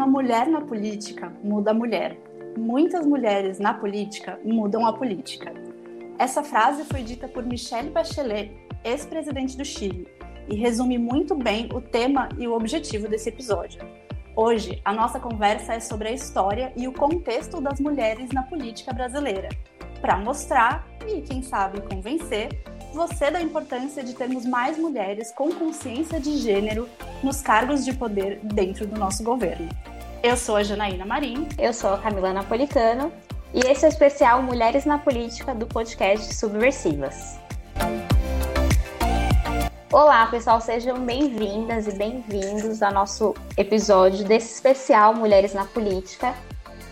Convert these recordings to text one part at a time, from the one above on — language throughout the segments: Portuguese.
Uma mulher na política muda a mulher. Muitas mulheres na política mudam a política. Essa frase foi dita por Michelle Bachelet, ex-presidente do Chile, e resume muito bem o tema e o objetivo desse episódio. Hoje, a nossa conversa é sobre a história e o contexto das mulheres na política brasileira, para mostrar e, quem sabe, convencer você da importância de termos mais mulheres com consciência de gênero nos cargos de poder dentro do nosso governo. Eu sou a Janaína Marim. Eu sou a Camila Napolitano. E esse é o especial Mulheres na Política do podcast Subversivas. Olá, pessoal, sejam bem-vindas e bem-vindos ao nosso episódio desse especial Mulheres na Política.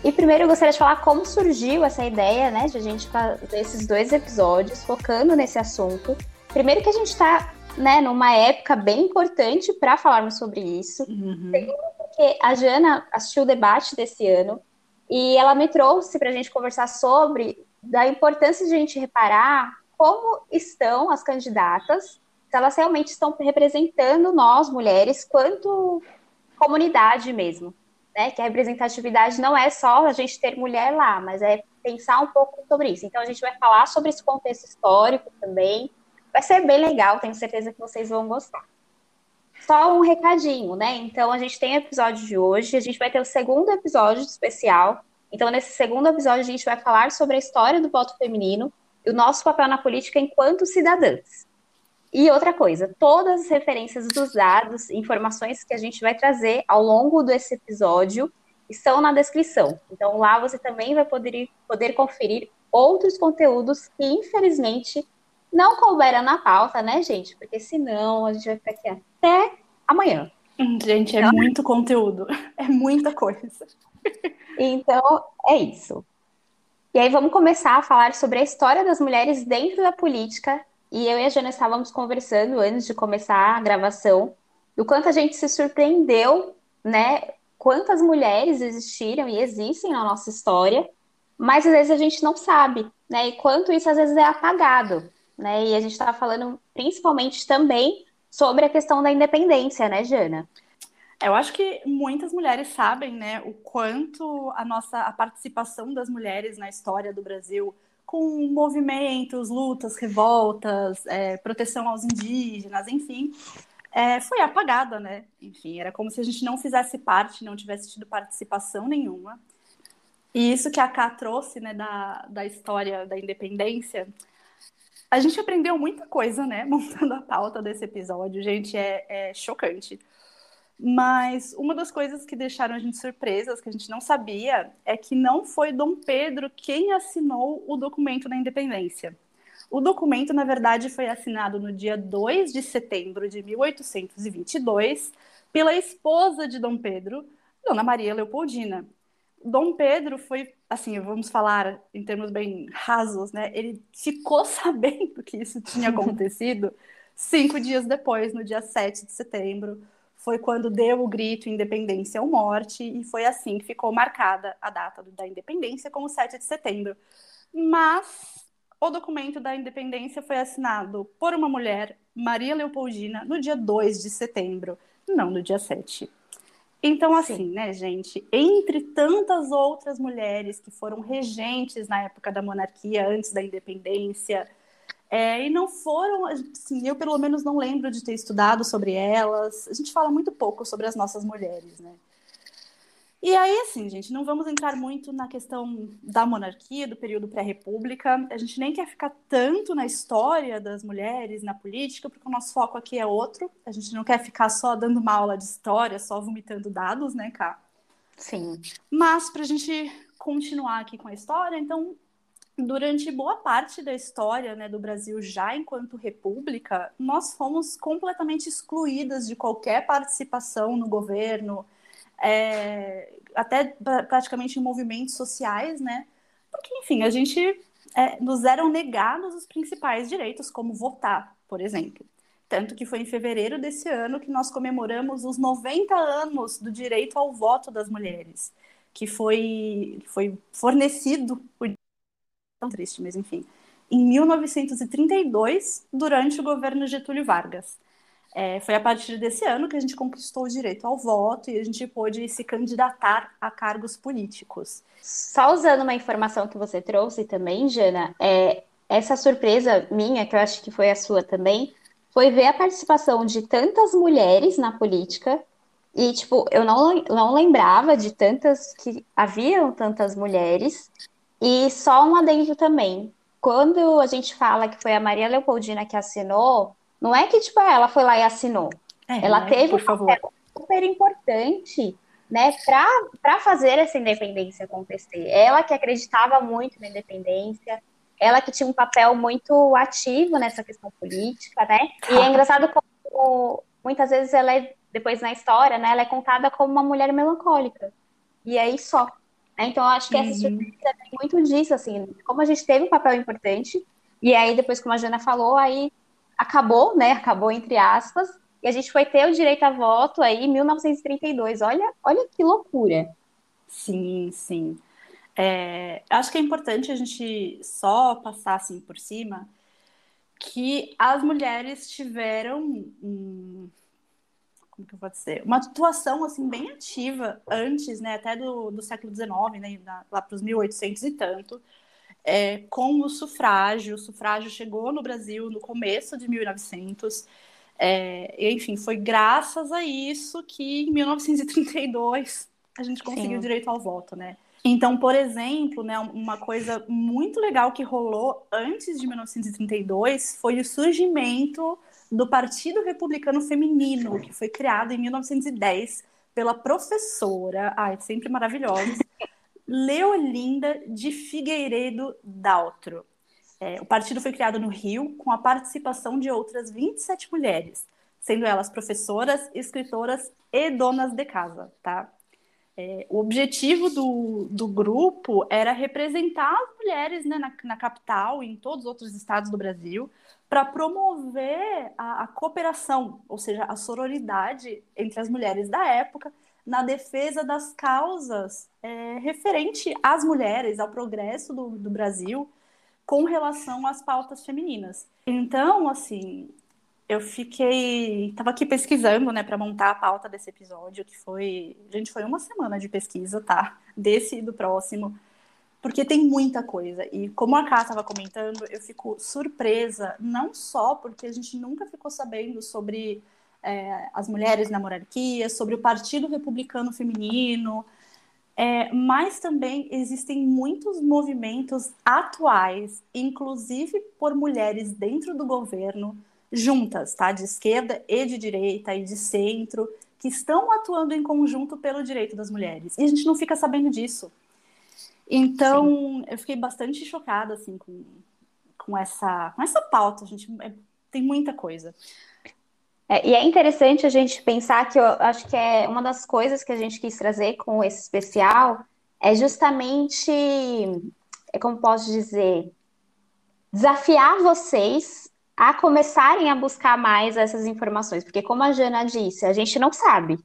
E primeiro eu gostaria de falar como surgiu essa ideia, né, de a gente fazer esses dois episódios focando nesse assunto. Primeiro que a gente está, né, numa época bem importante para falarmos sobre isso. Uhum. Segundo a Jana assistiu o debate desse ano e ela me trouxe para a gente conversar sobre da importância de a gente reparar como estão as candidatas, se elas realmente estão representando nós mulheres quanto comunidade mesmo né? Que a representatividade não é só a gente ter mulher lá, mas é pensar um pouco sobre isso. Então a gente vai falar sobre esse contexto histórico também. Vai ser bem legal, tenho certeza que vocês vão gostar. Só um recadinho, né? Então a gente tem episódio de hoje, a gente vai ter o segundo episódio especial. Então nesse segundo episódio a gente vai falar sobre a história do voto feminino e o nosso papel na política enquanto cidadãs. E outra coisa, todas as referências dos dados, informações que a gente vai trazer ao longo desse episódio estão na descrição. Então lá você também vai poder, poder conferir outros conteúdos que infelizmente não couberam na pauta, né, gente? Porque senão a gente vai ficar aqui até amanhã. Gente, é então... muito conteúdo, é muita coisa. Então, é isso. E aí vamos começar a falar sobre a história das mulheres dentro da política e eu e a Jana estávamos conversando antes de começar a gravação do quanto a gente se surpreendeu, né? Quantas mulheres existiram e existem na nossa história, mas às vezes a gente não sabe, né? E quanto isso às vezes é apagado, né? E a gente estava falando principalmente também sobre a questão da independência, né, Jana? Eu acho que muitas mulheres sabem, né, o quanto a nossa a participação das mulheres na história do Brasil com movimentos, lutas, revoltas, é, proteção aos indígenas, enfim, é, foi apagada, né? Enfim, era como se a gente não fizesse parte, não tivesse tido participação nenhuma. E isso que a Ká trouxe, né, da, da história da independência, a gente aprendeu muita coisa, né, montando a pauta desse episódio, gente, é, é chocante. Mas uma das coisas que deixaram a gente surpresas, que a gente não sabia, é que não foi Dom Pedro quem assinou o documento da independência. O documento, na verdade, foi assinado no dia 2 de setembro de 1822 pela esposa de Dom Pedro, Dona Maria Leopoldina. Dom Pedro foi, assim, vamos falar em termos bem rasos, né? Ele ficou sabendo que isso tinha acontecido cinco dias depois, no dia 7 de setembro foi quando deu o grito independência ou morte, e foi assim que ficou marcada a data da independência como 7 de setembro. Mas o documento da independência foi assinado por uma mulher, Maria Leopoldina, no dia 2 de setembro, não no dia 7. Então, assim, Sim. né, gente, entre tantas outras mulheres que foram regentes na época da monarquia, antes da independência, é, e não foram, assim, eu pelo menos não lembro de ter estudado sobre elas. A gente fala muito pouco sobre as nossas mulheres, né? E aí, assim, gente, não vamos entrar muito na questão da monarquia, do período pré-república. A gente nem quer ficar tanto na história das mulheres, na política, porque o nosso foco aqui é outro. A gente não quer ficar só dando uma aula de história, só vomitando dados, né, Cá? Sim. Mas, para a gente continuar aqui com a história, então, durante boa parte da história né, do Brasil, já enquanto república, nós fomos completamente excluídas de qualquer participação no governo, é, até praticamente em movimentos sociais, né? Porque, enfim, a gente é, nos eram negados os principais direitos, como votar, por exemplo. Tanto que foi em fevereiro desse ano que nós comemoramos os 90 anos do direito ao voto das mulheres, que foi, foi fornecido por tão triste, mas enfim. Em 1932, durante o governo Getúlio Vargas. É, foi a partir desse ano que a gente conquistou o direito ao voto e a gente pôde se candidatar a cargos políticos. Só usando uma informação que você trouxe também, Jana, é, essa surpresa minha, que eu acho que foi a sua também, foi ver a participação de tantas mulheres na política. E, tipo, eu não, não lembrava de tantas que haviam tantas mulheres. E só um adendo também. Quando a gente fala que foi a Maria Leopoldina que assinou, não é que, tipo, ela foi lá e assinou. É, ela né? teve um papel super importante né, para fazer essa independência acontecer. Ela que acreditava muito na independência, ela que tinha um papel muito ativo nessa questão política, né? E é engraçado como muitas vezes ela é, depois na história, né, ela é contada como uma mulher melancólica. E aí só. Né? Então, eu acho que essa uhum. surpresa tem muito disso, assim, como a gente teve um papel importante, e aí depois, como a Jana falou, aí acabou, né? Acabou entre aspas, e a gente foi ter o direito a voto aí em 1932. Olha, olha que loucura. Sim, sim. É, acho que é importante a gente só passar assim por cima que as mulheres tiveram como que eu vou dizer, uma atuação assim bem ativa antes, né, até do, do século XIX, né, lá para os 1800 e tanto, é, com o sufrágio. O sufrágio chegou no Brasil no começo de 1900. É, enfim, foi graças a isso que em 1932 a gente conseguiu Sim. o direito ao voto, né? Então, por exemplo, né, uma coisa muito legal que rolou antes de 1932 foi o surgimento do Partido Republicano Feminino, que foi criado em 1910 pela professora, ai, sempre maravilhosa, Leolinda de Figueiredo Daltro. É, o partido foi criado no Rio com a participação de outras 27 mulheres, sendo elas professoras, escritoras e donas de casa, tá? É, o objetivo do, do grupo era representar as mulheres né, na, na capital e em todos os outros estados do Brasil para promover a, a, cooperação, ou seja, a sororidade entre as mulheres da época na defesa das causas é, referente às mulheres, ao progresso do, do Brasil com relação às pautas femininas. Então, assim, eu fiquei. Estava aqui pesquisando, né, para montar a pauta desse episódio, que foi. Gente, foi uma semana de pesquisa, tá? Desse e do próximo. Porque tem muita coisa. E como a Ká estava comentando, eu fico surpresa, não só porque a gente nunca ficou sabendo sobre é, as mulheres na monarquia, sobre o Partido Republicano Feminino, é, mas também existem muitos movimentos atuais, inclusive por mulheres dentro do governo, juntas, tá? De esquerda e de direita e de centro, que estão atuando em conjunto pelo direito das mulheres. E a gente não fica sabendo disso. Então, Sim. eu fiquei bastante chocada assim com, com essa com essa pauta, a gente é, tem muita coisa. É, e é interessante a gente pensar que eu acho que é uma das coisas que a gente quis trazer com esse especial é justamente, é como posso dizer, desafiar vocês a começarem a buscar mais essas informações, porque como a Jana disse, a gente não sabe,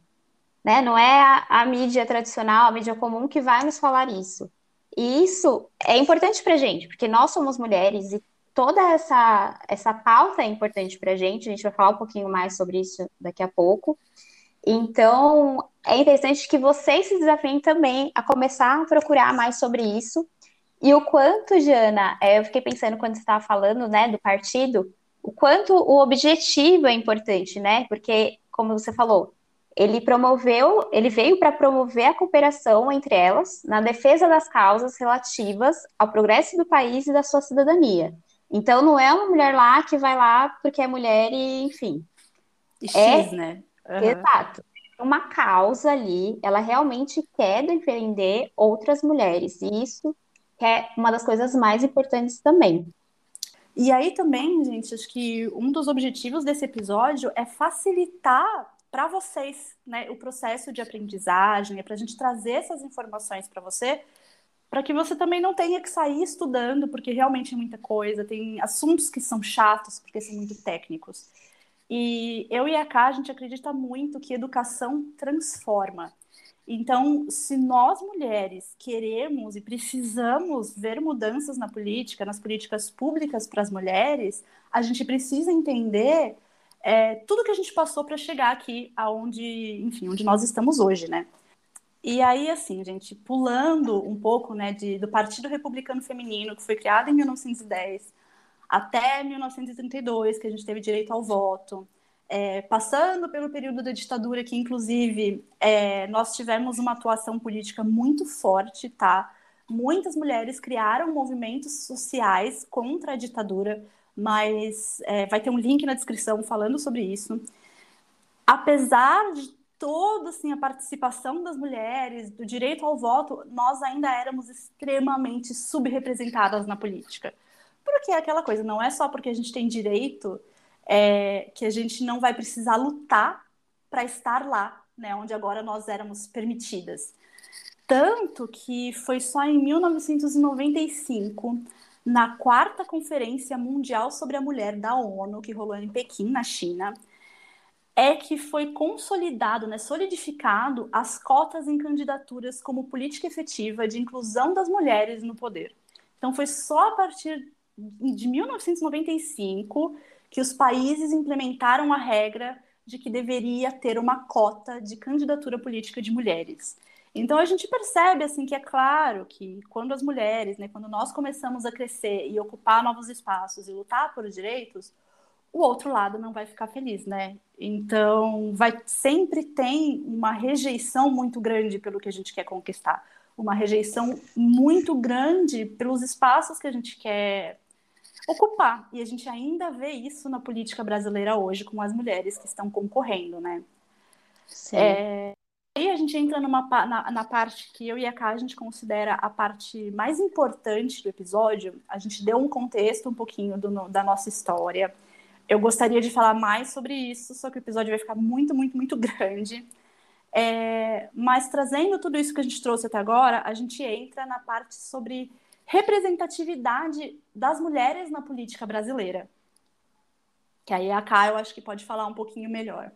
né? Não é a, a mídia tradicional, a mídia comum que vai nos falar isso. E isso é importante para gente, porque nós somos mulheres e toda essa, essa pauta é importante para a gente. A gente vai falar um pouquinho mais sobre isso daqui a pouco. Então, é interessante que vocês se desafiem também a começar a procurar mais sobre isso. E o quanto, Jana, é, eu fiquei pensando quando você estava falando, né, do partido, o quanto o objetivo é importante, né? Porque, como você falou, ele promoveu, ele veio para promover a cooperação entre elas na defesa das causas relativas ao progresso do país e da sua cidadania. Então, não é uma mulher lá que vai lá porque é mulher e, enfim. X, é, né? Uhum. Exato. Uma causa ali, ela realmente quer defender outras mulheres. E isso é uma das coisas mais importantes também. E aí também, gente, acho que um dos objetivos desse episódio é facilitar para vocês né, o processo de aprendizagem, é para a gente trazer essas informações para você, para que você também não tenha que sair estudando, porque realmente é muita coisa, tem assuntos que são chatos, porque são muito técnicos. E eu e a Ká, a gente acredita muito que educação transforma. Então, se nós mulheres queremos e precisamos ver mudanças na política, nas políticas públicas para as mulheres, a gente precisa entender é, tudo que a gente passou para chegar aqui aonde, enfim, onde nós estamos hoje, né? E aí, assim, gente, pulando um pouco, né, de, do Partido Republicano Feminino, que foi criado em 1910, até 1932, que a gente teve direito ao voto, é, passando pelo período da ditadura, que inclusive é, nós tivemos uma atuação política muito forte, tá? Muitas mulheres criaram movimentos sociais contra a ditadura, mas é, vai ter um link na descrição falando sobre isso. Apesar de toda assim, a participação das mulheres, do direito ao voto, nós ainda éramos extremamente subrepresentadas na política. Porque é aquela coisa, não é só porque a gente tem direito é, que a gente não vai precisar lutar para estar lá, né, onde agora nós éramos permitidas. Tanto que foi só em 1995 na quarta Conferência Mundial sobre a Mulher da ONU, que rolou em Pequim, na China, é que foi consolidado, né, solidificado as cotas em candidaturas como política efetiva de inclusão das mulheres no poder. Então foi só a partir de 1995 que os países implementaram a regra de que deveria ter uma cota de candidatura política de mulheres. Então a gente percebe assim que é claro que quando as mulheres, né, quando nós começamos a crescer e ocupar novos espaços e lutar por direitos, o outro lado não vai ficar feliz, né? Então vai sempre tem uma rejeição muito grande pelo que a gente quer conquistar, uma rejeição muito grande pelos espaços que a gente quer ocupar. E a gente ainda vê isso na política brasileira hoje com as mulheres que estão concorrendo, né? Sim. É, Aí a gente entra numa, na, na, parte que eu e a Ká a gente considera a parte mais importante do episódio. A gente deu um contexto um pouquinho do, da nossa história. Eu gostaria de falar mais sobre isso, só que o episódio vai ficar muito, muito, muito grande. É, mas trazendo tudo isso que a gente trouxe até agora, a gente entra na parte sobre representatividade das mulheres na política brasileira. Que aí a Ká eu acho que pode falar um pouquinho melhor.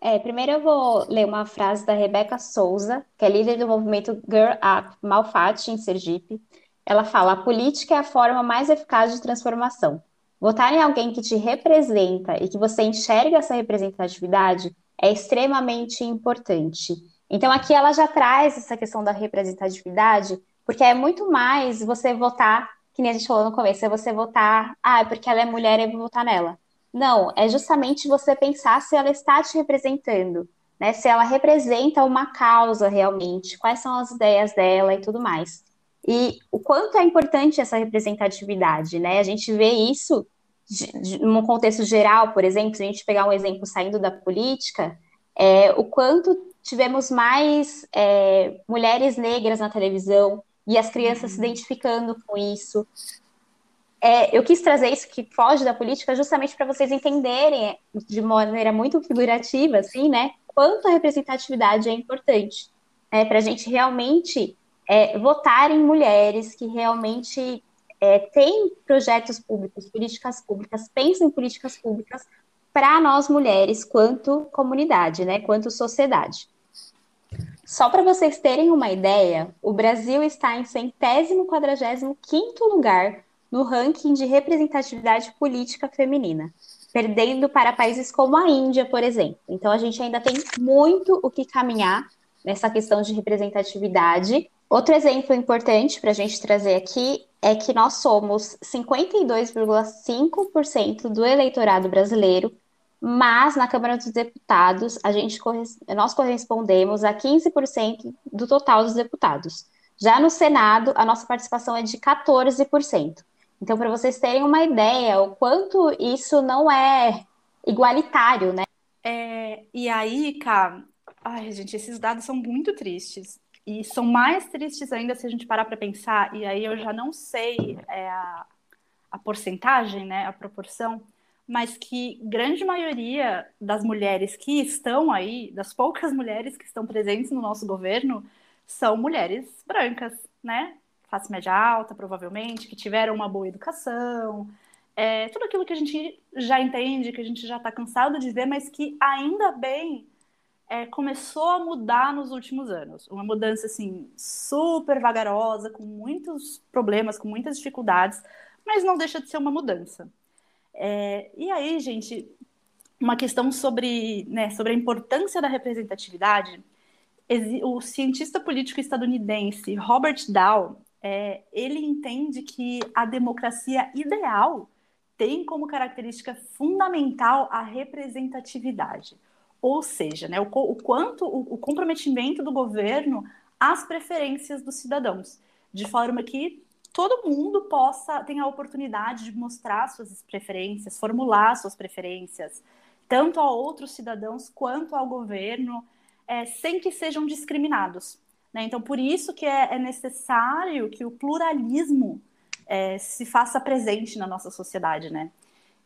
É, primeiro eu vou ler uma frase da Rebeca Souza, que é líder do movimento Girl Up Malfatti, em Sergipe. Ela fala: a política é a forma mais eficaz de transformação. Votar em alguém que te representa e que você enxerga essa representatividade é extremamente importante. Então, aqui ela já traz essa questão da representatividade, porque é muito mais você votar, que nem a gente falou no começo, é você votar, ah, é porque ela é mulher, eu vou votar nela. Não, é justamente você pensar se ela está te representando, né? Se ela representa uma causa realmente, quais são as ideias dela e tudo mais. E o quanto é importante essa representatividade, né? A gente vê isso num contexto geral, por exemplo, se a gente pegar um exemplo saindo da política, é, o quanto tivemos mais é, mulheres negras na televisão e as crianças se uhum. identificando com isso, é, eu quis trazer isso que foge da política justamente para vocês entenderem de maneira muito figurativa, assim, né? Quanto a representatividade é importante é, para a gente realmente é, votar em mulheres que realmente é, têm projetos públicos, políticas públicas, pensam em políticas públicas para nós mulheres, quanto comunidade, né? Quanto sociedade. Só para vocês terem uma ideia, o Brasil está em centésimo quadragésimo quinto lugar no ranking de representatividade política feminina, perdendo para países como a Índia, por exemplo. Então, a gente ainda tem muito o que caminhar nessa questão de representatividade. Outro exemplo importante para a gente trazer aqui é que nós somos 52,5% do eleitorado brasileiro, mas na Câmara dos Deputados a gente nós correspondemos a 15% do total dos deputados. Já no Senado, a nossa participação é de 14%. Então, para vocês terem uma ideia, o quanto isso não é igualitário, né? É, e aí, cara, ai, gente, esses dados são muito tristes. E são mais tristes ainda se a gente parar para pensar, e aí eu já não sei é, a, a porcentagem, né, a proporção, mas que grande maioria das mulheres que estão aí, das poucas mulheres que estão presentes no nosso governo, são mulheres brancas, né? classe média alta, provavelmente, que tiveram uma boa educação, é, tudo aquilo que a gente já entende, que a gente já está cansado de ver, mas que ainda bem é, começou a mudar nos últimos anos. Uma mudança assim super vagarosa, com muitos problemas, com muitas dificuldades, mas não deixa de ser uma mudança. É, e aí, gente, uma questão sobre, né, sobre a importância da representatividade, o cientista político estadunidense Robert Dow, é, ele entende que a democracia ideal tem como característica fundamental a representatividade, ou seja, né, o, o quanto o, o comprometimento do governo às preferências dos cidadãos, de forma que todo mundo possa ter a oportunidade de mostrar suas preferências, formular suas preferências, tanto a outros cidadãos quanto ao governo, é, sem que sejam discriminados. Né? Então, por isso que é, é necessário que o pluralismo é, se faça presente na nossa sociedade, né?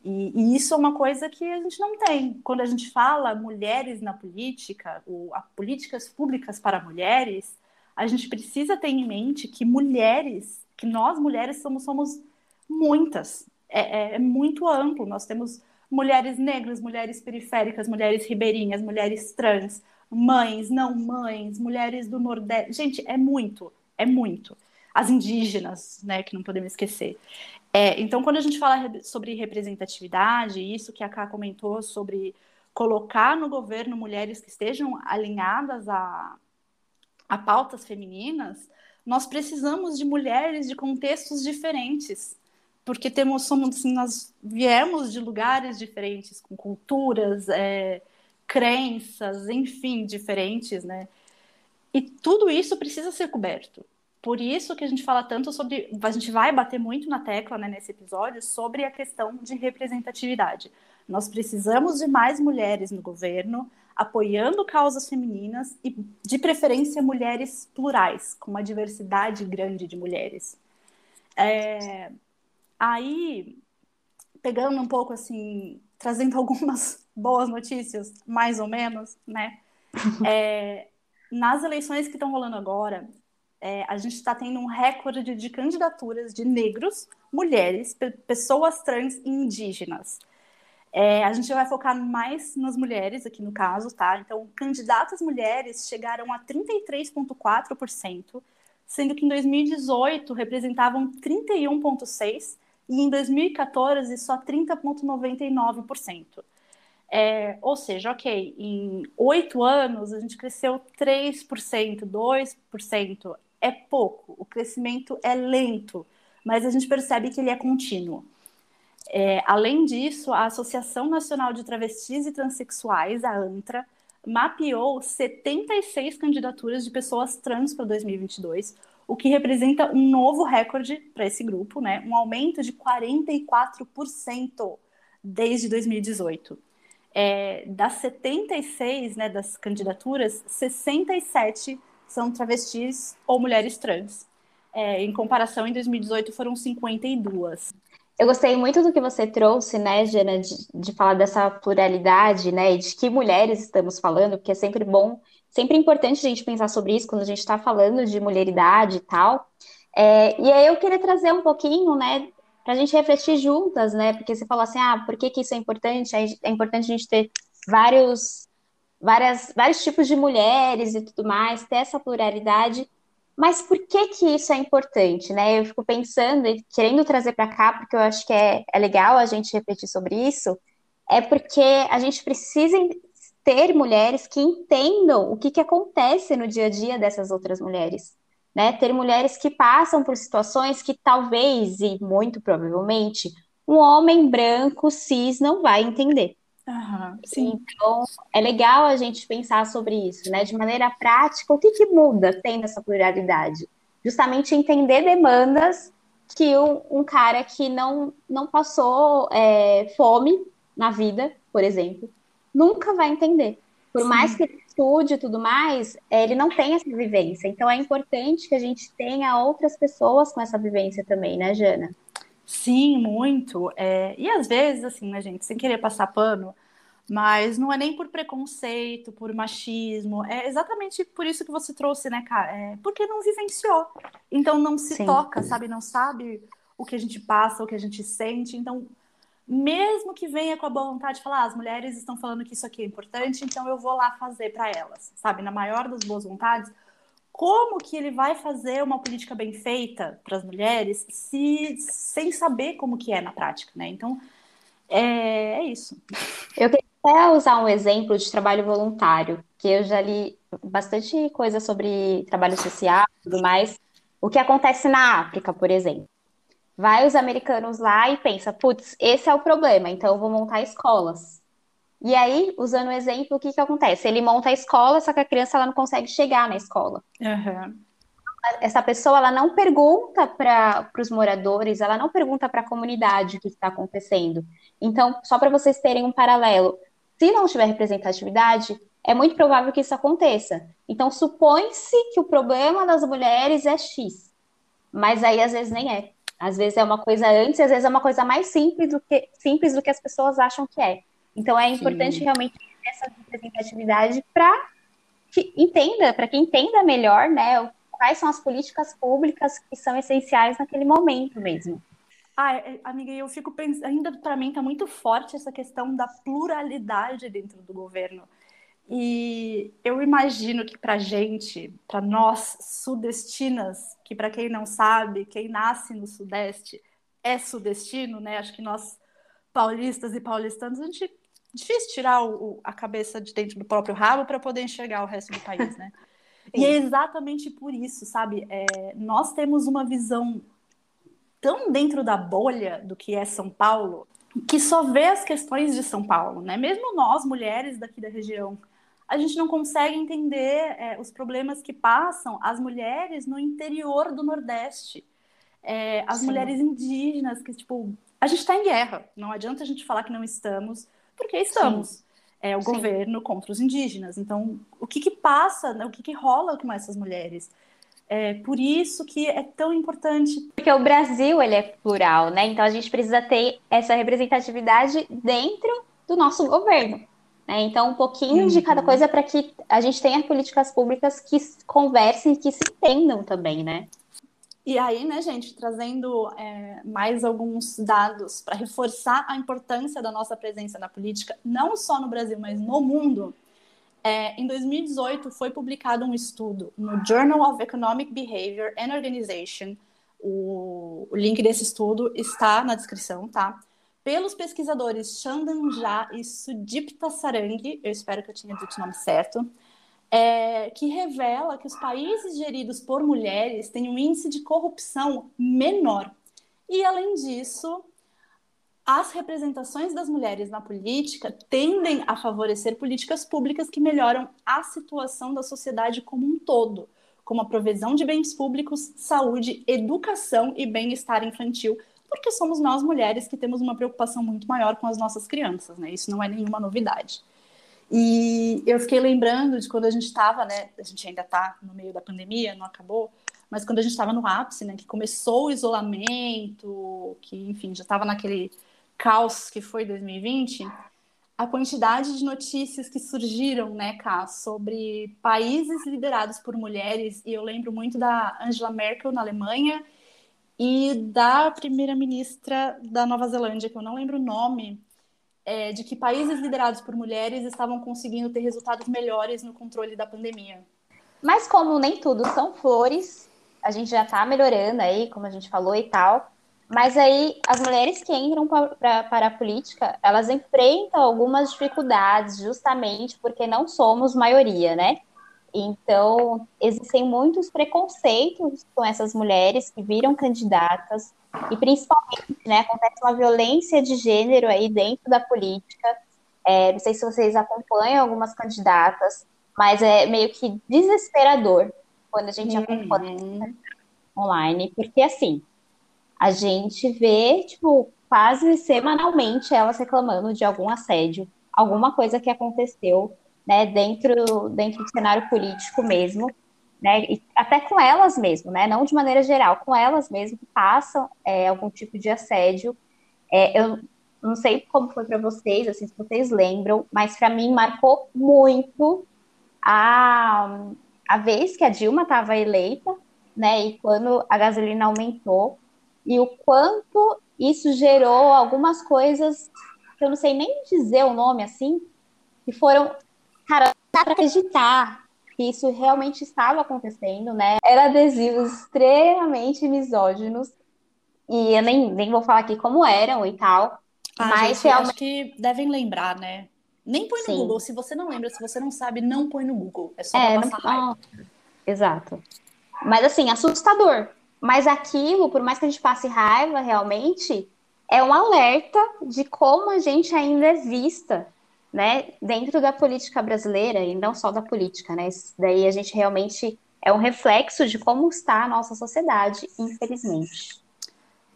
E, e, isso é uma coisa que a gente não tem. Quando a gente fala mulheres na política, ou políticas públicas para mulheres, a gente precisa ter em mente que mulheres, que nós mulheres somos, somos muitas. É, é, é muito amplo. Nós temos mulheres negras, mulheres periféricas, mulheres ribeirinhas, mulheres trans, mães, não mães, mulheres do Nordeste. Gente, é muito, é muito. As indígenas, né, que não podemos esquecer. É, então, quando a gente fala sobre representatividade, isso que a Ká comentou sobre colocar no governo mulheres que estejam alinhadas a, a pautas femininas, nós precisamos de mulheres de contextos diferentes, porque temos somos assim, nós viemos de lugares diferentes, com culturas, é, crenças, enfim, diferentes, né? E tudo isso precisa ser coberto. Por isso que a gente fala tanto sobre, a gente vai bater muito na tecla né, nesse episódio sobre a questão de representatividade. Nós precisamos de mais mulheres no governo, apoiando causas femininas e, de preferência, mulheres plurais, com uma diversidade grande de mulheres. É, Aí, pegando um pouco assim, trazendo algumas boas notícias, mais ou menos, né? É, nas eleições que estão rolando agora, é, a gente está tendo um recorde de candidaturas de negros, mulheres, pessoas trans e indígenas. É, a gente vai focar mais nas mulheres aqui no caso, tá? Então, candidatas mulheres chegaram a 33,4%, sendo que em 2018 representavam 31,6%, e em 2014 só 30,99%. É, ou seja, ok, em oito anos a gente cresceu 3%, 2%, é pouco, o crescimento é lento, mas a gente percebe que ele é contínuo. É, além disso, a Associação Nacional de Travestis e Transsexuais, a ANTRA, mapeou 76 candidaturas de pessoas trans para 2022, o que representa um novo recorde para esse grupo, né? Um aumento de 44% desde 2018. É, das 76 né, das candidaturas, 67 são travestis ou mulheres trans. É, em comparação, em 2018 foram 52. Eu gostei muito do que você trouxe, né, Jana, de, de falar dessa pluralidade, né, e de que mulheres estamos falando, porque é sempre bom sempre importante a gente pensar sobre isso quando a gente está falando de mulheridade e tal. É, e aí eu queria trazer um pouquinho, né, para a gente refletir juntas, né, porque você falou assim, ah, por que, que isso é importante? É importante a gente ter vários, várias, vários tipos de mulheres e tudo mais, ter essa pluralidade. Mas por que que isso é importante, né? Eu fico pensando e querendo trazer para cá, porque eu acho que é, é legal a gente refletir sobre isso, é porque a gente precisa ter mulheres que entendam o que, que acontece no dia a dia dessas outras mulheres. Né? Ter mulheres que passam por situações que talvez, e muito provavelmente, um homem branco cis não vai entender. Uhum, então, é legal a gente pensar sobre isso, né? De maneira prática, o que, que muda tendo essa pluralidade? Justamente entender demandas que um, um cara que não, não passou é, fome na vida, por exemplo, nunca vai entender. Por Sim. mais que ele estude e tudo mais, ele não tem essa vivência. Então é importante que a gente tenha outras pessoas com essa vivência também, né, Jana? Sim, muito. É... E às vezes, assim, né, gente, sem querer passar pano, mas não é nem por preconceito, por machismo, é exatamente por isso que você trouxe, né, cara? É porque não vivenciou. Então não se Sim. toca, sabe? Não sabe o que a gente passa, o que a gente sente. Então mesmo que venha com a boa vontade de falar, ah, as mulheres estão falando que isso aqui é importante, então eu vou lá fazer para elas, sabe? Na maior das boas vontades, como que ele vai fazer uma política bem feita para as mulheres se sem saber como que é na prática, né? Então, é, é isso. Eu queria até usar um exemplo de trabalho voluntário, que eu já li bastante coisa sobre trabalho social e tudo mais. O que acontece na África, por exemplo. Vai os americanos lá e pensa, putz, esse é o problema, então eu vou montar escolas. E aí, usando o exemplo, o que que acontece? Ele monta a escola, só que a criança ela não consegue chegar na escola. Uhum. Essa pessoa ela não pergunta para os moradores, ela não pergunta para a comunidade o que está acontecendo. Então, só para vocês terem um paralelo, se não tiver representatividade, é muito provável que isso aconteça. Então, supõe-se que o problema das mulheres é X, mas aí às vezes nem é. Às vezes é uma coisa antes, às vezes é uma coisa mais simples do que, simples do que as pessoas acham que é. Então, é importante Sim. realmente essa representatividade para que entenda, para que entenda melhor, né, quais são as políticas públicas que são essenciais naquele momento mesmo. Ah, amiga, eu fico pensando, ainda para mim está muito forte essa questão da pluralidade dentro do governo. E eu imagino que para gente, para nós sudestinas, que para quem não sabe, quem nasce no Sudeste é sudestino, né? Acho que nós paulistas e paulistanos, a gente difícil tirar o, a cabeça de dentro do próprio rabo para poder enxergar o resto do país, né? e é exatamente por isso, sabe? É, nós temos uma visão tão dentro da bolha do que é São Paulo que só vê as questões de São Paulo, né? Mesmo nós, mulheres daqui da região, a gente não consegue entender é, os problemas que passam as mulheres no interior do Nordeste, é, as Sim. mulheres indígenas, que, tipo, a gente está em guerra, não adianta a gente falar que não estamos, porque estamos. Sim. É o Sim. governo contra os indígenas. Então, o que, que passa, né? o que, que rola com essas mulheres? É por isso que é tão importante. Porque o Brasil ele é plural, né? Então a gente precisa ter essa representatividade dentro do nosso governo. Né? Então, um pouquinho uhum. de cada uhum. coisa para que a gente tenha políticas públicas que conversem, que se entendam também, né? E aí, né, gente, trazendo é, mais alguns dados para reforçar a importância da nossa presença na política, não só no Brasil, mas no mundo. É, em 2018, foi publicado um estudo no Journal of Economic Behavior and Organization. O, o link desse estudo está na descrição, tá? pelos pesquisadores Chandan Jha e Sudipta Sarangi, eu espero que eu tenha dito o nome certo, é, que revela que os países geridos por mulheres têm um índice de corrupção menor. E, além disso, as representações das mulheres na política tendem a favorecer políticas públicas que melhoram a situação da sociedade como um todo, como a provisão de bens públicos, saúde, educação e bem-estar infantil, porque somos nós mulheres que temos uma preocupação muito maior com as nossas crianças, né? Isso não é nenhuma novidade. E eu fiquei lembrando de quando a gente estava, né? A gente ainda está no meio da pandemia, não acabou, mas quando a gente estava no ápice, né? Que começou o isolamento, que enfim já estava naquele caos que foi 2020, a quantidade de notícias que surgiram, né, Cá, sobre países liderados por mulheres, e eu lembro muito da Angela Merkel na Alemanha e da primeira-ministra da Nova Zelândia, que eu não lembro o nome, é, de que países liderados por mulheres estavam conseguindo ter resultados melhores no controle da pandemia. Mas como nem tudo são flores, a gente já está melhorando aí, como a gente falou e tal. Mas aí as mulheres que entram pra, pra, para a política, elas enfrentam algumas dificuldades, justamente porque não somos maioria, né? Então, existem muitos preconceitos com essas mulheres que viram candidatas, e principalmente, né, acontece uma violência de gênero aí dentro da política. É, não sei se vocês acompanham algumas candidatas, mas é meio que desesperador quando a gente uhum. acompanha online, porque assim, a gente vê, tipo, quase semanalmente elas reclamando de algum assédio, alguma coisa que aconteceu né, dentro, dentro do cenário político mesmo, né, e até com elas mesmo, né, não de maneira geral, com elas mesmo que passam é, algum tipo de assédio. É, eu não sei como foi para vocês, assim, se vocês lembram, mas para mim marcou muito a, a vez que a Dilma estava eleita, né, e quando a gasolina aumentou, e o quanto isso gerou algumas coisas que eu não sei nem dizer o nome assim, que foram Cara, não dá pra acreditar que isso realmente estava acontecendo, né? Era adesivos extremamente misóginos. E eu nem, nem vou falar aqui como eram e tal. Ah, mas gente, realmente... acho que devem lembrar, né? Nem põe no Sim. Google. Se você não lembra, se você não sabe, não põe no Google. É só é, passar não... raiva. Exato. Mas assim, assustador. Mas aquilo, por mais que a gente passe raiva realmente, é um alerta de como a gente ainda é vista, né, dentro da política brasileira e não só da política, né? Isso daí a gente realmente é um reflexo de como está a nossa sociedade, infelizmente.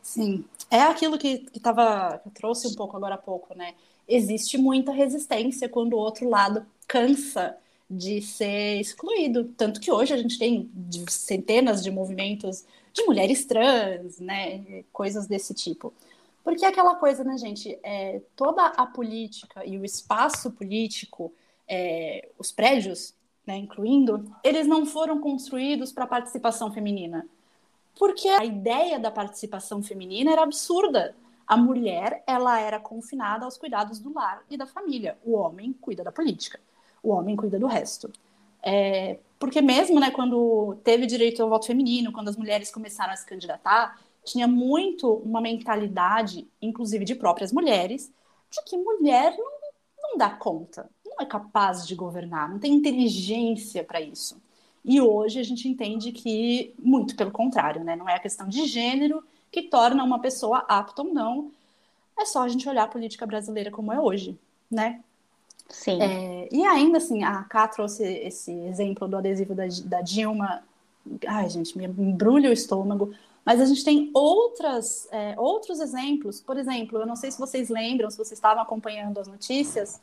Sim, é aquilo que, que, tava, que eu trouxe um pouco agora há pouco, né? Existe muita resistência quando o outro lado cansa de ser excluído. Tanto que hoje a gente tem centenas de movimentos de mulheres trans, né? Coisas desse tipo. Porque é aquela coisa, né, gente? É, toda a política e o espaço político, é, os prédios, né, incluindo, eles não foram construídos para participação feminina. Porque a ideia da participação feminina era absurda. A mulher, ela era confinada aos cuidados do lar e da família. O homem cuida da política o homem cuida do resto. É, porque mesmo né, quando teve direito ao voto feminino, quando as mulheres começaram a se candidatar, tinha muito uma mentalidade, inclusive de próprias mulheres, de que mulher não, não dá conta, não é capaz de governar, não tem inteligência para isso. E hoje a gente entende que, muito pelo contrário, né, não é a questão de gênero que torna uma pessoa apta ou não, é só a gente olhar a política brasileira como é hoje, né? Sim. É, e ainda assim, a Ká trouxe esse exemplo do adesivo da, da Dilma. Ai, gente, me embrulha o estômago. Mas a gente tem outras, é, outros exemplos. Por exemplo, eu não sei se vocês lembram, se vocês estavam acompanhando as notícias,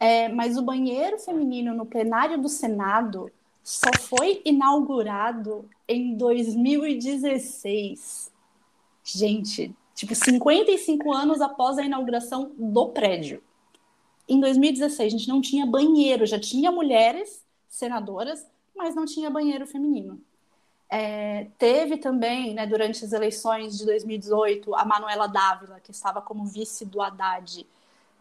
é, mas o banheiro feminino no plenário do Senado só foi inaugurado em 2016. Gente, tipo, 55 anos após a inauguração do prédio em 2016 a gente não tinha banheiro, já tinha mulheres senadoras, mas não tinha banheiro feminino. É, teve também, né, durante as eleições de 2018, a Manuela Dávila, que estava como vice do Haddad,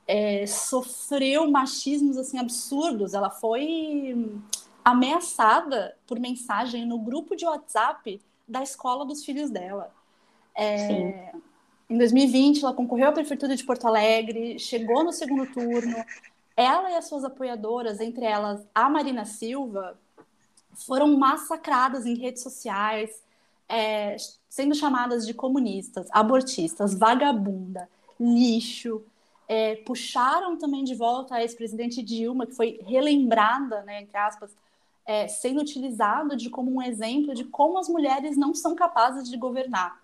é, sofreu machismos assim absurdos. Ela foi ameaçada por mensagem no grupo de WhatsApp da escola dos filhos dela. É, em 2020, ela concorreu à Prefeitura de Porto Alegre, chegou no segundo turno. Ela e as suas apoiadoras, entre elas a Marina Silva, foram massacradas em redes sociais, é, sendo chamadas de comunistas, abortistas, vagabunda, lixo. É, puxaram também de volta a ex-presidente Dilma, que foi relembrada, né, entre aspas, é, sendo utilizado de como um exemplo de como as mulheres não são capazes de governar.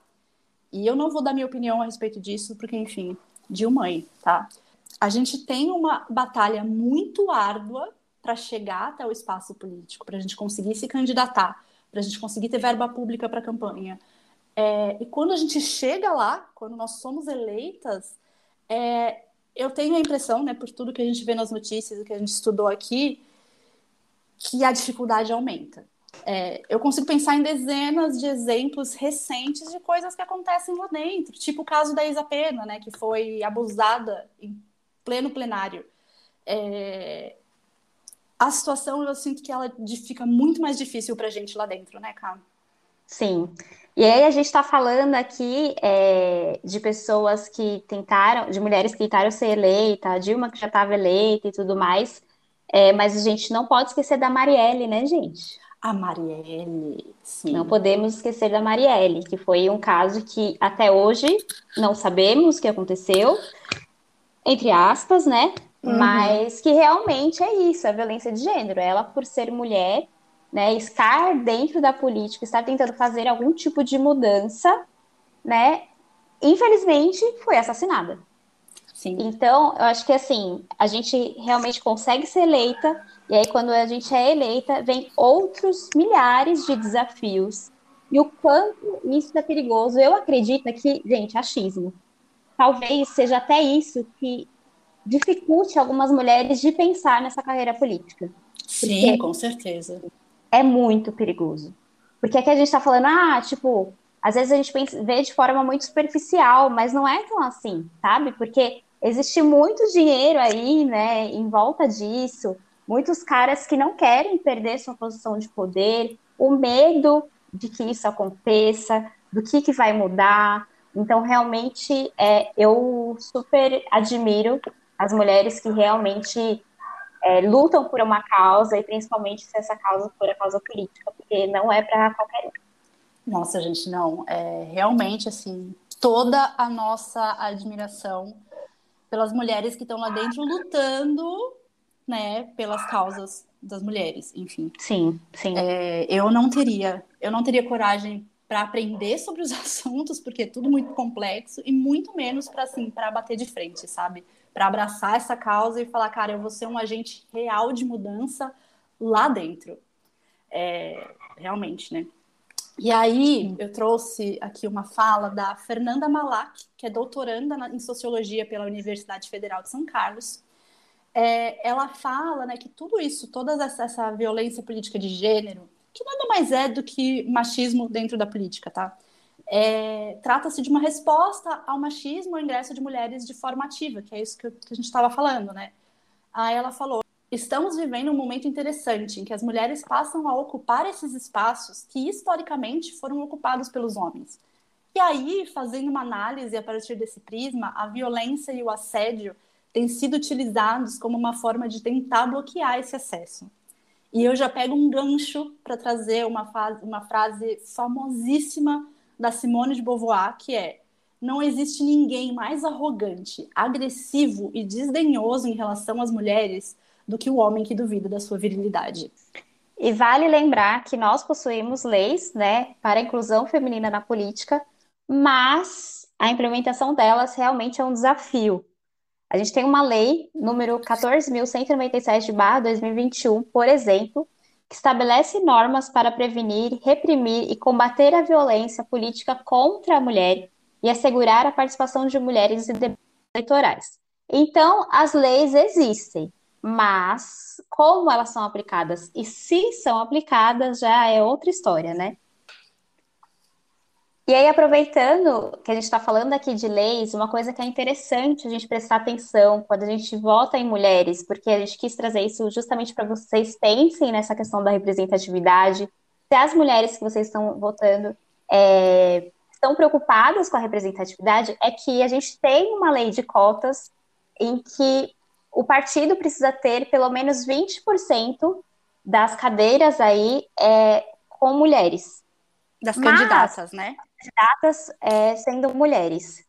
E eu não vou dar minha opinião a respeito disso, porque, enfim, Dilma aí, tá? A gente tem uma batalha muito árdua para chegar até o espaço político, para a gente conseguir se candidatar, para a gente conseguir ter verba pública para a campanha. É, e quando a gente chega lá, quando nós somos eleitas, é, eu tenho a impressão, né, por tudo que a gente vê nas notícias, que a gente estudou aqui, que a dificuldade aumenta. É, eu consigo pensar em dezenas de exemplos recentes de coisas que acontecem lá dentro, tipo o caso da Isa Pena, né, que foi abusada em pleno plenário. É, a situação, eu sinto que ela fica muito mais difícil para a gente lá dentro, né, Cá? Sim. E aí a gente está falando aqui é, de pessoas que tentaram, de mulheres que tentaram ser eleita, a Dilma que já estava eleita e tudo mais, é, mas a gente não pode esquecer da Marielle, né, gente? A Marielle, sim. Não podemos esquecer da Marielle, que foi um caso que até hoje não sabemos o que aconteceu, entre aspas, né? Uhum. Mas que realmente é isso, a violência de gênero. Ela, por ser mulher, né, estar dentro da política, estar tentando fazer algum tipo de mudança, né? Infelizmente, foi assassinada. Sim. Então, eu acho que assim, a gente realmente consegue ser eleita, e aí quando a gente é eleita, vem outros milhares de desafios. E o quanto isso é perigoso, eu acredito que, gente, achismo. Talvez seja até isso que dificulte algumas mulheres de pensar nessa carreira política. Sim, com certeza. É muito perigoso. Porque aqui a gente está falando, ah, tipo, às vezes a gente pensa, vê de forma muito superficial, mas não é tão assim, sabe? Porque existe muito dinheiro aí, né, em volta disso, muitos caras que não querem perder sua posição de poder, o medo de que isso aconteça, do que, que vai mudar. Então, realmente, é, eu super admiro as mulheres que realmente é, lutam por uma causa e principalmente se essa causa for a causa política, porque não é para qualquer um. Nossa, gente, não. É realmente assim toda a nossa admiração pelas mulheres que estão lá dentro lutando, né, pelas causas das mulheres, enfim. Sim, sim. É, eu não teria, eu não teria coragem para aprender sobre os assuntos, porque é tudo muito complexo e muito menos para assim, para bater de frente, sabe? Para abraçar essa causa e falar, cara, eu vou ser um agente real de mudança lá dentro. É, realmente, né? E aí eu trouxe aqui uma fala da Fernanda Malak, que é doutoranda em sociologia pela Universidade Federal de São Carlos. É, ela fala né, que tudo isso, toda essa, essa, violência política de gênero, que nada mais é do que machismo dentro da política, tá? É, Trata-se de uma resposta ao machismo ao ingresso de mulheres de forma ativa, que é isso que, a gente estava falando, né? Aí ela falou: Estamos vivendo um momento interessante em que as mulheres passam a ocupar esses espaços que historicamente foram ocupados pelos homens. E aí, fazendo uma análise a partir desse prisma, a violência e o assédio têm sido utilizados como uma forma de tentar bloquear esse acesso. E eu já pego um gancho para trazer uma, uma frase famosíssima da Simone de Beauvoir, que é: Não existe ninguém mais arrogante, agressivo e desdenhoso em relação às mulheres do que o homem que duvida da sua virilidade. E vale lembrar que nós possuímos leis, né, para a inclusão feminina na política, mas a implementação delas realmente é um desafio. A gente tem uma lei, número 14.197/2021, por exemplo, que estabelece normas para prevenir, reprimir e combater a violência política contra a mulher e assegurar a participação de mulheres em debates eleitorais. Então, as leis existem, mas como elas são aplicadas e se são aplicadas já é outra história, né? E aí, aproveitando que a gente está falando aqui de leis, uma coisa que é interessante a gente prestar atenção quando a gente vota em mulheres, porque a gente quis trazer isso justamente para vocês pensem nessa questão da representatividade, se as mulheres que vocês estão votando é, estão preocupadas com a representatividade, é que a gente tem uma lei de cotas em que o partido precisa ter pelo menos 20% das cadeiras aí é, com mulheres. Das candidatas, né? Candidatas é, sendo mulheres.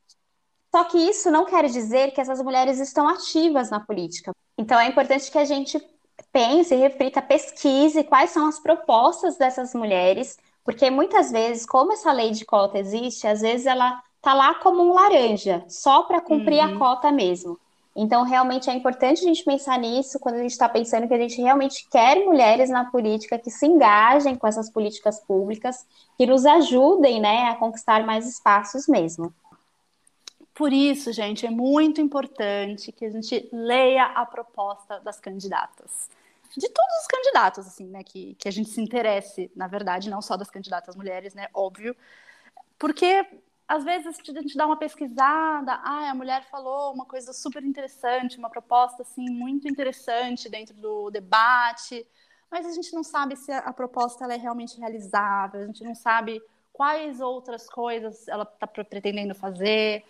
Só que isso não quer dizer que essas mulheres estão ativas na política. Então é importante que a gente pense, reflita, pesquise quais são as propostas dessas mulheres, porque muitas vezes, como essa lei de cota existe, às vezes ela tá lá como um laranja, só para cumprir uhum. a cota mesmo. Então, realmente é importante a gente pensar nisso quando a gente está pensando que a gente realmente quer mulheres na política que se engajem com essas políticas públicas, que nos ajudem né, a conquistar mais espaços mesmo. Por isso, gente, é muito importante que a gente leia a proposta das candidatas. De todos os candidatos, assim, né? Que, que a gente se interesse, na verdade, não só das candidatas mulheres, né? Óbvio. Porque às vezes a gente dá uma pesquisada, ah, a mulher falou uma coisa super interessante, uma proposta assim muito interessante dentro do debate, mas a gente não sabe se a, proposta é realmente realizável, a gente não sabe quais outras coisas ela está pretendendo fazer.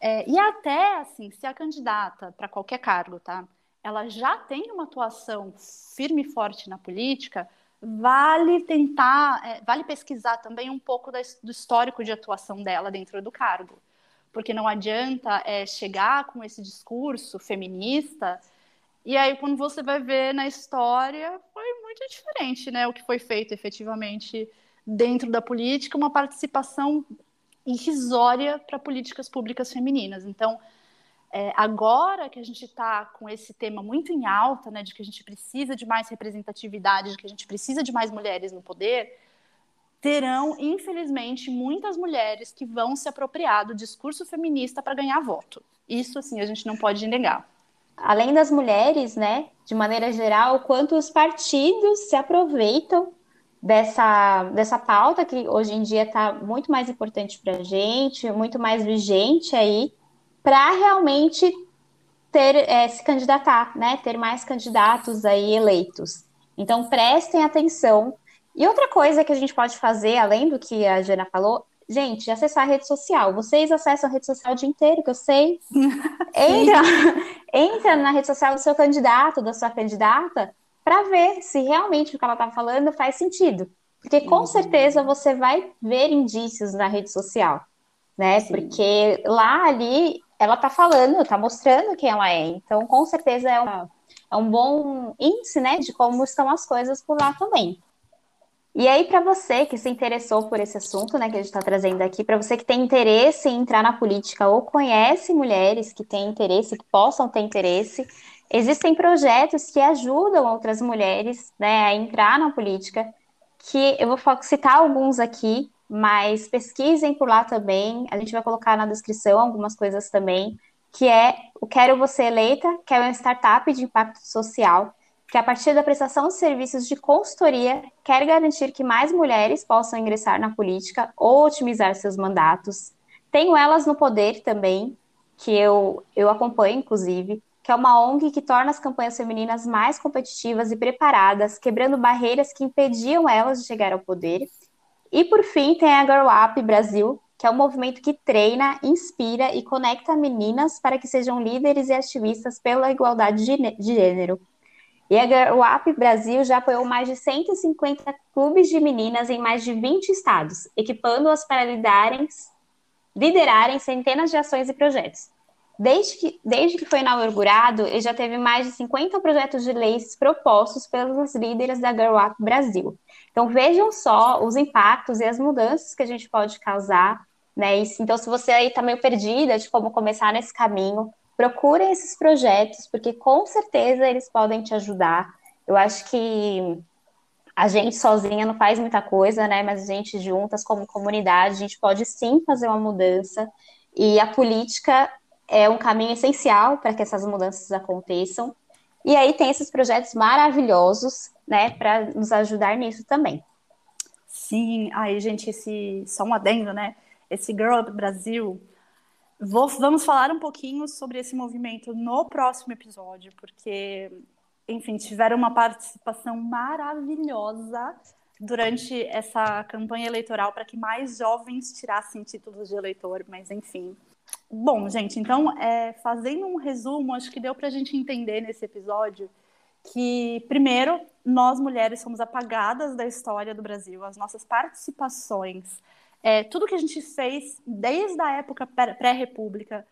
É, e até assim, se a candidata para qualquer cargo, tá, ela já tem uma atuação firme e forte na política, vale tentar, é, vale pesquisar também um pouco da, do histórico de atuação dela dentro do cargo. Porque não adianta é, chegar com esse discurso feminista e aí, quando você vai ver na história, foi muito diferente, né? O que foi feito efetivamente dentro da política, uma participação irrisória para políticas públicas femininas. Então, é, agora que a gente está com esse tema muito em alta, né, de que a gente precisa de mais representatividade, de que a gente precisa de mais mulheres no poder, terão, infelizmente, muitas mulheres que vão se apropriar do discurso feminista para ganhar voto. Isso, assim, a gente não pode negar. Além das mulheres, né, de maneira geral, quanto os partidos se aproveitam dessa, dessa pauta que hoje em dia está muito mais importante para a gente, muito mais vigente aí, para realmente ter é, se candidatar, né? Ter mais candidatos aí eleitos. Então prestem atenção. E outra coisa que a gente pode fazer, além do que a Jana falou, gente, acessar a rede social. Vocês acessam a rede social o dia inteiro, que eu sei. entra, entra na rede social do seu candidato, da sua candidata, para ver se realmente o que ela está falando faz sentido. Porque com uhum. certeza você vai ver indícios na rede social, né? Sim. Porque lá ali ela está falando, está mostrando quem ela é. Então, com certeza é um, é um bom índice, né, de como estão as coisas por lá também. E aí, para você que se interessou por esse assunto, né, que a gente está trazendo aqui, para você que tem interesse em entrar na política ou conhece mulheres que têm interesse, que possam ter interesse, existem projetos que ajudam outras mulheres, né, a entrar na política, que eu vou citar alguns aqui, mas pesquisem por lá também. A gente vai colocar na descrição algumas coisas também, que é o Quero Você Eleita, que é uma startup de impacto social que, a partir da prestação de serviços de consultoria, quer garantir que mais mulheres possam ingressar na política ou otimizar seus mandatos. Tenho Elas no Poder também, que eu, eu acompanho, inclusive, que é uma ONG que torna as campanhas femininas mais competitivas e preparadas, quebrando barreiras que impediam elas de chegar ao poder. E, por fim, tem a Girl Up Brasil, que é um movimento que treina, inspira e conecta meninas para que sejam líderes e ativistas pela igualdade de gênero. E a o AP Brasil já apoiou mais de 150 clubes de meninas em mais de 20 estados, equipando-as para liderarem, liderarem centenas de ações e projetos. Desde que, desde que foi inaugurado, ele já teve mais de 50 projetos de leis propostos pelos líderes da Girl Up Brasil. Então vejam só os impactos e as mudanças que a gente pode causar, né? Então, se você aí está meio perdida de como começar nesse caminho, procurem esses projetos, porque com certeza eles podem te ajudar. Eu acho que a gente sozinha não faz muita coisa, né? Mas a gente juntas como comunidade, a gente pode sim fazer uma mudança. E a política é um caminho essencial para que essas mudanças aconteçam. E aí tem esses projetos maravilhosos, né, para nos ajudar nisso também. Sim, aí gente, esse só um adendo, né? Esse Girl Up Brasil Vou, vamos falar um pouquinho sobre esse movimento no próximo episódio, porque, enfim, tiveram uma participação maravilhosa durante essa campanha eleitoral para que mais jovens tirassem títulos de eleitor, mas enfim. Bom, gente, então, é, fazendo um resumo, acho que deu para a gente entender nesse episódio que, primeiro, nós mulheres somos apagadas da história do Brasil, as nossas participações é, tudo que a gente fez desde a época pré-república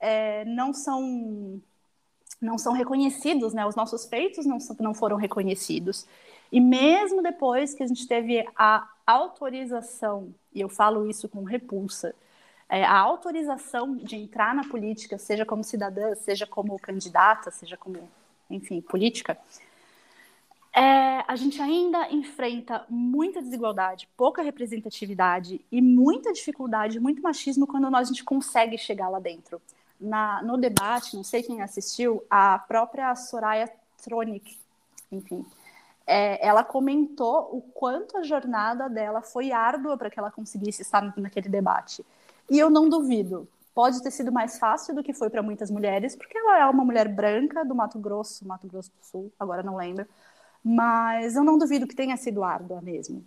é, não são não são reconhecidos, né? Os nossos feitos não, não foram reconhecidos. E mesmo depois que a gente teve a autorização, e eu falo isso com repulsa, é, a autorização de entrar na política, seja como cidadã, seja como candidata, seja como, enfim, política, é, a gente ainda enfrenta muita desigualdade, pouca representatividade e muita dificuldade, muito machismo quando nós, a gente consegue chegar lá dentro. Na, no debate, não sei quem assistiu, a própria Soraya Tronic, enfim, é, ela comentou o quanto a jornada dela foi árdua para que ela conseguisse estar naquele debate. E eu não duvido. Pode ter sido mais fácil do que foi para muitas mulheres, porque ela é uma mulher branca do Mato Grosso, Mato Grosso do Sul, agora não lembro mas eu não duvido que tenha sido árdua mesmo.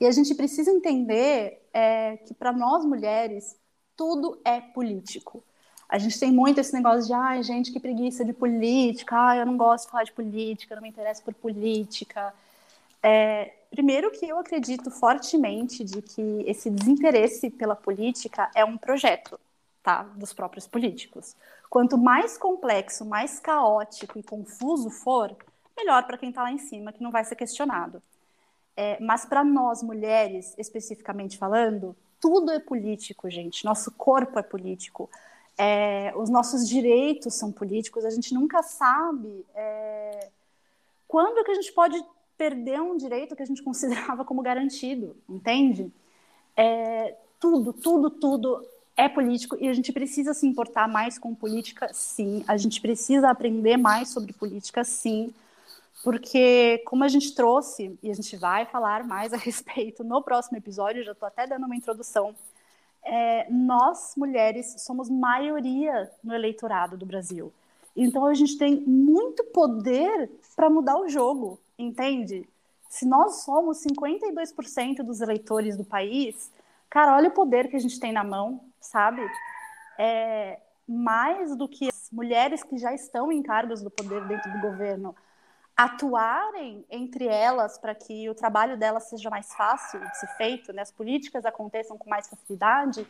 E a gente precisa entender é, que para nós mulheres tudo é político. A gente tem muito esse negócio de, ai, gente, que preguiça de política, ai, eu não gosto de falar de política, eu não me interesso por política. É, primeiro que eu acredito fortemente de que esse desinteresse pela política é um projeto, tá, dos próprios políticos. Quanto mais complexo, mais caótico e confuso for, melhor para quem está lá em cima, que não vai ser questionado. É, mas para nós, mulheres, especificamente falando, tudo é político, gente. Nosso corpo é político. É, os nossos direitos são políticos. A gente nunca sabe é, quando que a gente pode perder um direito que a gente considerava como garantido, entende? É, tudo, tudo, tudo é político e a gente precisa se importar mais com política, sim. A gente precisa aprender mais sobre política, sim porque como a gente trouxe, e a gente vai falar mais a respeito no próximo episódio, já estou até dando uma introdução, é, nós, mulheres, somos maioria no eleitorado do Brasil. Então a gente tem muito poder para mudar o jogo, entende? Se nós somos 52% dos eleitores do país, Cara, olha o poder que a gente tem na mão, sabe? É, mais do que as mulheres que já estão em cargos do poder dentro do governo atuarem entre elas para que o trabalho delas seja mais fácil de ser feito, né? as políticas aconteçam com mais facilidade,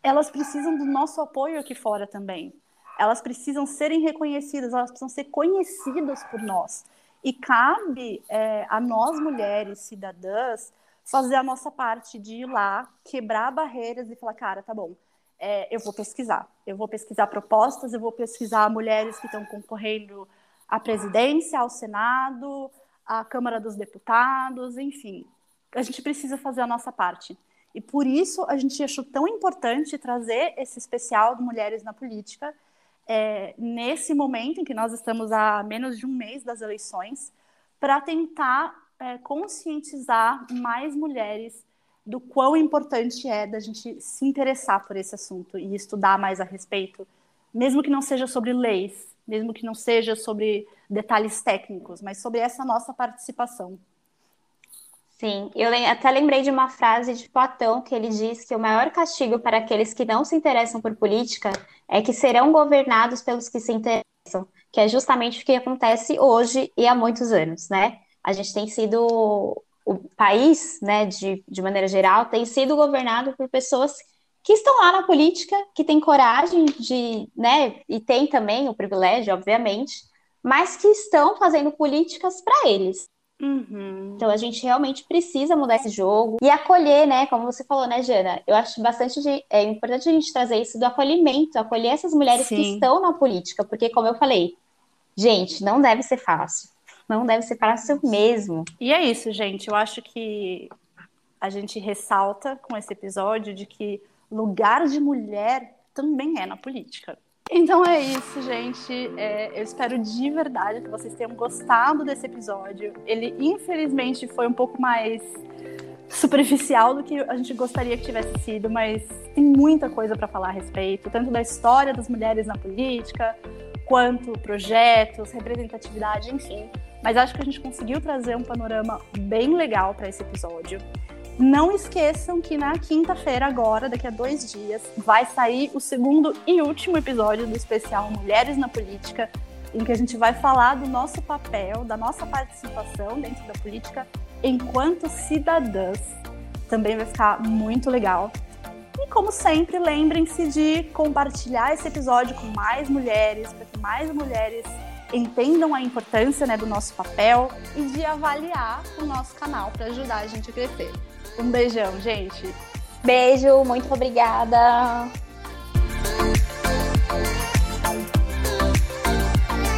elas precisam do nosso apoio aqui fora também. Elas precisam serem reconhecidas, elas precisam ser conhecidas por nós. E cabe é, a nós, mulheres cidadãs, fazer a nossa parte de ir lá, quebrar barreiras e falar, cara, tá bom, é, eu vou pesquisar. Eu vou pesquisar propostas, eu vou pesquisar mulheres que estão concorrendo à presidência, ao Senado, à Câmara dos Deputados, enfim. A gente precisa fazer a nossa parte. E por isso a gente achou tão importante trazer esse especial de Mulheres na Política é, nesse momento em que nós estamos a menos de um mês das eleições, para tentar é, conscientizar mais mulheres do quão importante é da gente se interessar por esse assunto e estudar mais a respeito, mesmo que não seja sobre leis, mesmo que não seja sobre detalhes técnicos, mas sobre essa nossa participação. Sim, eu até lembrei de uma frase de Platão que ele diz que o maior castigo para aqueles que não se interessam por política é que serão governados pelos que se interessam, que é justamente o que acontece hoje e há muitos anos, né? A gente tem sido o país, né, de, de maneira geral, tem sido governado por pessoas que estão lá na política, que têm coragem de, né, e tem também o privilégio, obviamente, mas que estão fazendo políticas para eles. Uhum. Então a gente realmente precisa mudar esse jogo e acolher, né? Como você falou, né, Jana? Eu acho bastante de, é importante a gente trazer isso do acolhimento, acolher essas mulheres Sim. que estão na política, porque como eu falei, gente, não deve ser fácil não deve ser fácil mesmo. E é isso, gente. Eu acho que a gente ressalta com esse episódio de que lugar de mulher também é na política. Então é isso, gente. É, eu espero de verdade que vocês tenham gostado desse episódio. Ele, infelizmente, foi um pouco mais superficial do que a gente gostaria que tivesse sido, mas tem muita coisa para falar a respeito, tanto da história das mulheres na política, quanto projetos, representatividade, enfim. Mas acho que a gente conseguiu trazer um panorama bem legal para esse episódio. Não esqueçam que na quinta-feira, agora, daqui a dois dias, vai sair o segundo e último episódio do especial Mulheres na Política, em que a gente vai falar do nosso papel, da nossa participação dentro da política enquanto cidadãs. Também vai ficar muito legal. E como sempre, lembrem-se de compartilhar esse episódio com mais mulheres, para que mais mulheres entendam a importância né, do nosso papel e de avaliar o nosso canal para ajudar a gente a crescer. Um beijão, gente. Beijo, muito obrigada.